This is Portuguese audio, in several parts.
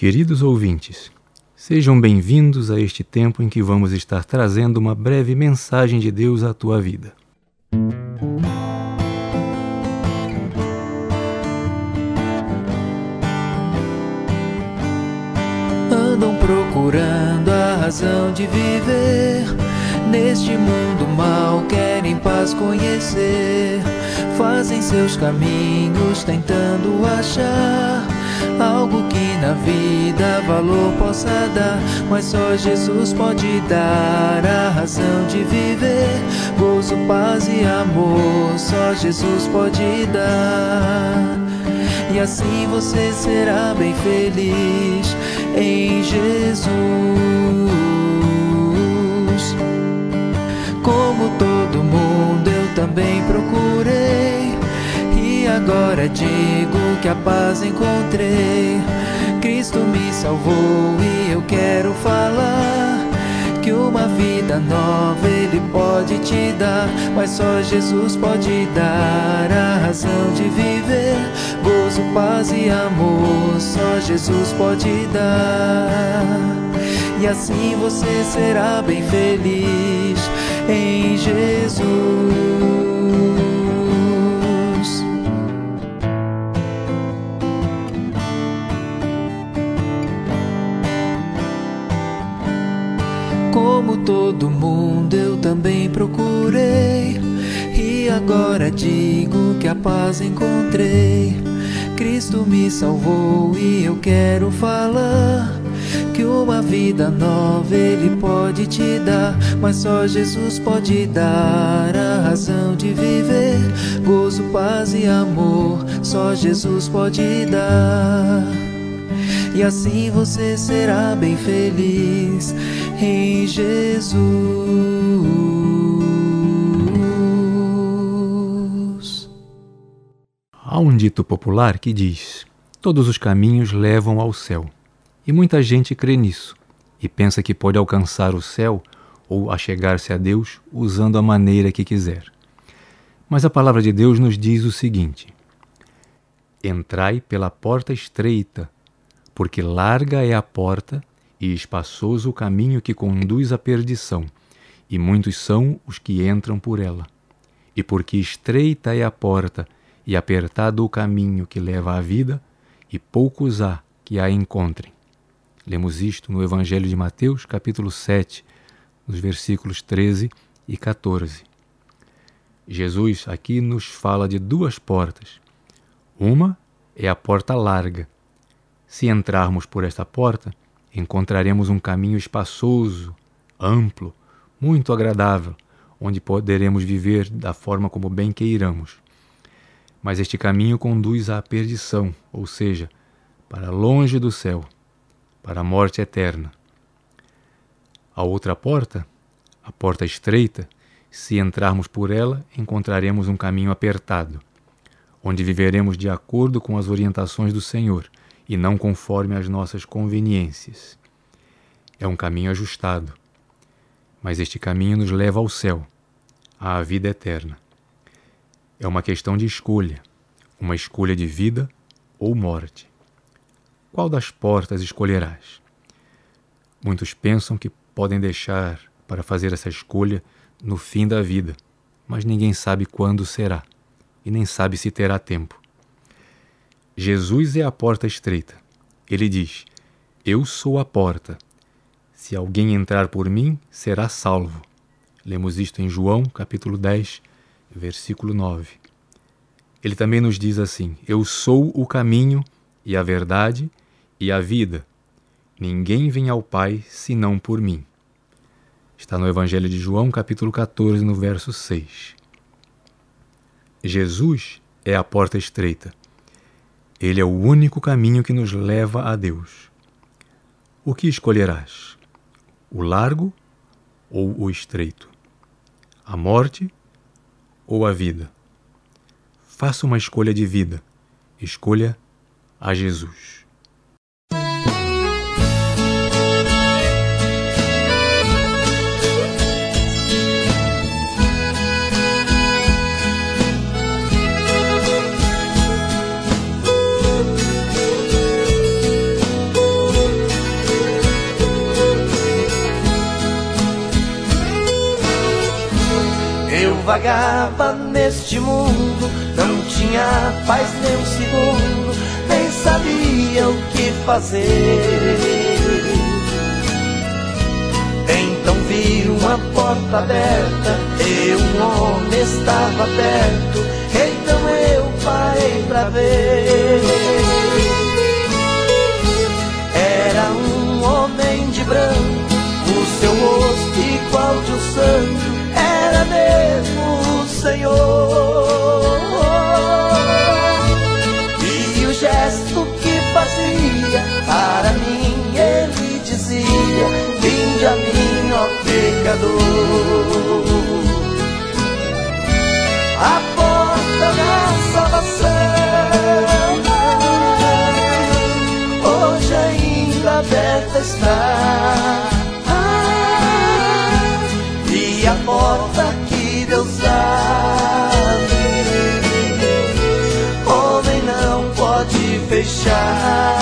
Queridos ouvintes, Sejam bem-vindos a este tempo em que vamos estar trazendo uma breve mensagem de Deus à tua vida. Andam procurando a razão de viver. Neste mundo mal querem paz conhecer. Fazem seus caminhos tentando achar algo que na vida valor possa dar, mas só Jesus pode dar a razão de viver. Gozo, paz e amor, só Jesus pode dar. E assim você será bem feliz em Jesus. Como todo mundo, eu também procurei agora digo que a paz encontrei. Cristo me salvou e eu quero falar que uma vida nova Ele pode te dar, mas só Jesus pode dar a razão de viver. Gozo, paz e amor, só Jesus pode dar. E assim você será bem feliz em Jesus. Mundo, eu também procurei. E agora digo que a paz encontrei. Cristo me salvou e eu quero falar que uma vida nova Ele pode te dar, mas só Jesus pode dar a razão de viver. Gozo, paz e amor, só Jesus pode dar. E assim você será bem feliz em Jesus. Há um dito popular que diz: Todos os caminhos levam ao céu. E muita gente crê nisso e pensa que pode alcançar o céu ou achegar-se a Deus usando a maneira que quiser. Mas a palavra de Deus nos diz o seguinte: Entrai pela porta estreita, porque larga é a porta e espaçoso o caminho que conduz à perdição, e muitos são os que entram por ela. E porque estreita é a porta e apertado o caminho que leva à vida, e poucos há que a encontrem. Lemos isto no Evangelho de Mateus, capítulo 7, nos versículos 13 e 14. Jesus aqui nos fala de duas portas. Uma é a porta larga. Se entrarmos por esta porta, encontraremos um caminho espaçoso, amplo, muito agradável, onde poderemos viver da forma como bem queiramos. Mas este caminho conduz à perdição, ou seja, para longe do céu, para a morte eterna. A outra porta, a porta estreita, se entrarmos por ela, encontraremos um caminho apertado, onde viveremos de acordo com as orientações do Senhor e não conforme as nossas conveniências. É um caminho ajustado, mas este caminho nos leva ao céu, à vida eterna. É uma questão de escolha, uma escolha de vida ou morte. Qual das portas escolherás? Muitos pensam que podem deixar para fazer essa escolha no fim da vida, mas ninguém sabe quando será e nem sabe se terá tempo. Jesus é a porta estreita. Ele diz: Eu sou a porta. Se alguém entrar por mim, será salvo. Lemos isto em João, capítulo 10, versículo 9. Ele também nos diz assim: Eu sou o caminho e a verdade e a vida. Ninguém vem ao Pai senão por mim. Está no Evangelho de João, capítulo 14, no verso 6. Jesus é a porta estreita. Ele é o único caminho que nos leva a Deus. O que escolherás? O largo ou o estreito? A morte ou a vida? Faça uma escolha de vida. Escolha a Jesus. Vagava neste mundo, não tinha paz nem um segundo, nem sabia o que fazer. Então vi uma porta aberta e um homem estava perto, então eu parei pra ver. Era um homem de branco, o seu rosto igual de um o Senhor. E o gesto que fazia para mim, ele dizia: Vinde a mim, ó pecador. A porta da salvação hoje ainda aberta está. E a porta que Deus abre, pode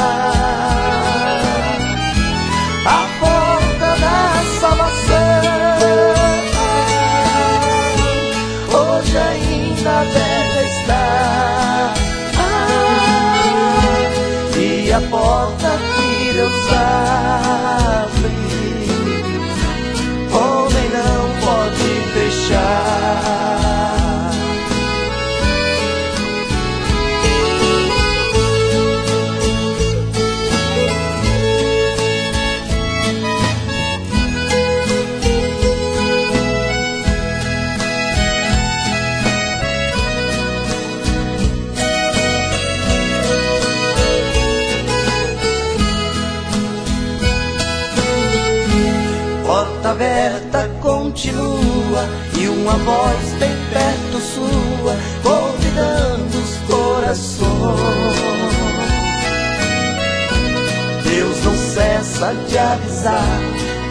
porta aberta continua e uma voz bem perto sua, convidando os corações. Deus não cessa de avisar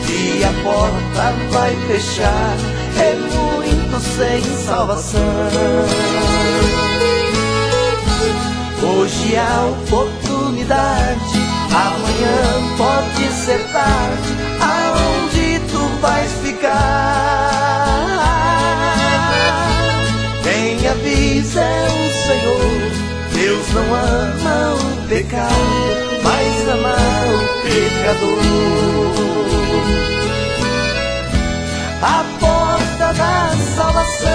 que a porta vai fechar, é muito sem salvação. Hoje há oportunidade, amanhã pode ser tarde. Vais ficar? Quem avisa é o Senhor. Deus não ama o pecado, mas ama o pecador. A porta da salvação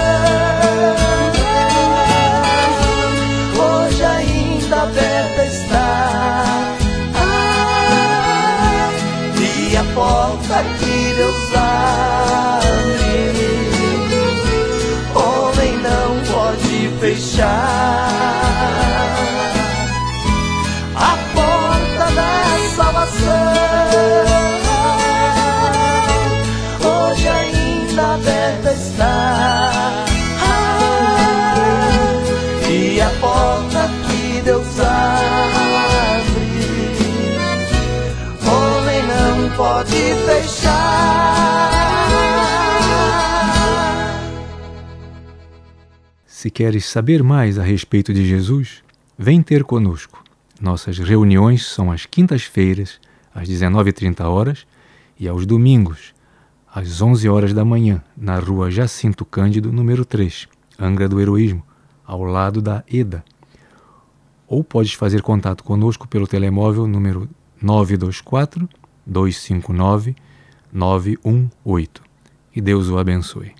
pode fechar. Se queres saber mais a respeito de Jesus, vem ter conosco. Nossas reuniões são às quintas-feiras, às 19h30 e aos domingos, às 11 horas da manhã, na rua Jacinto Cândido, número 3, Angra do Heroísmo, ao lado da EDA. Ou podes fazer contato conosco pelo telemóvel número 924 259 918. E Deus o abençoe.